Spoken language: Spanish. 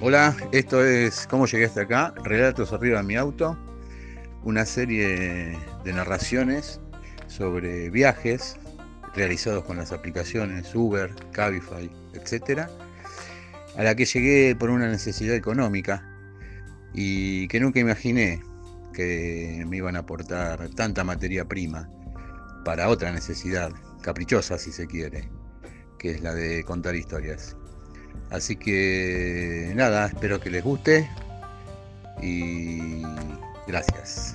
Hola, esto es ¿Cómo llegué hasta acá? Relatos arriba de mi auto, una serie de narraciones sobre viajes realizados con las aplicaciones Uber, Cabify, etc. A la que llegué por una necesidad económica y que nunca imaginé que me iban a aportar tanta materia prima para otra necesidad, caprichosa si se quiere, que es la de contar historias. Así que nada, espero que les guste y gracias.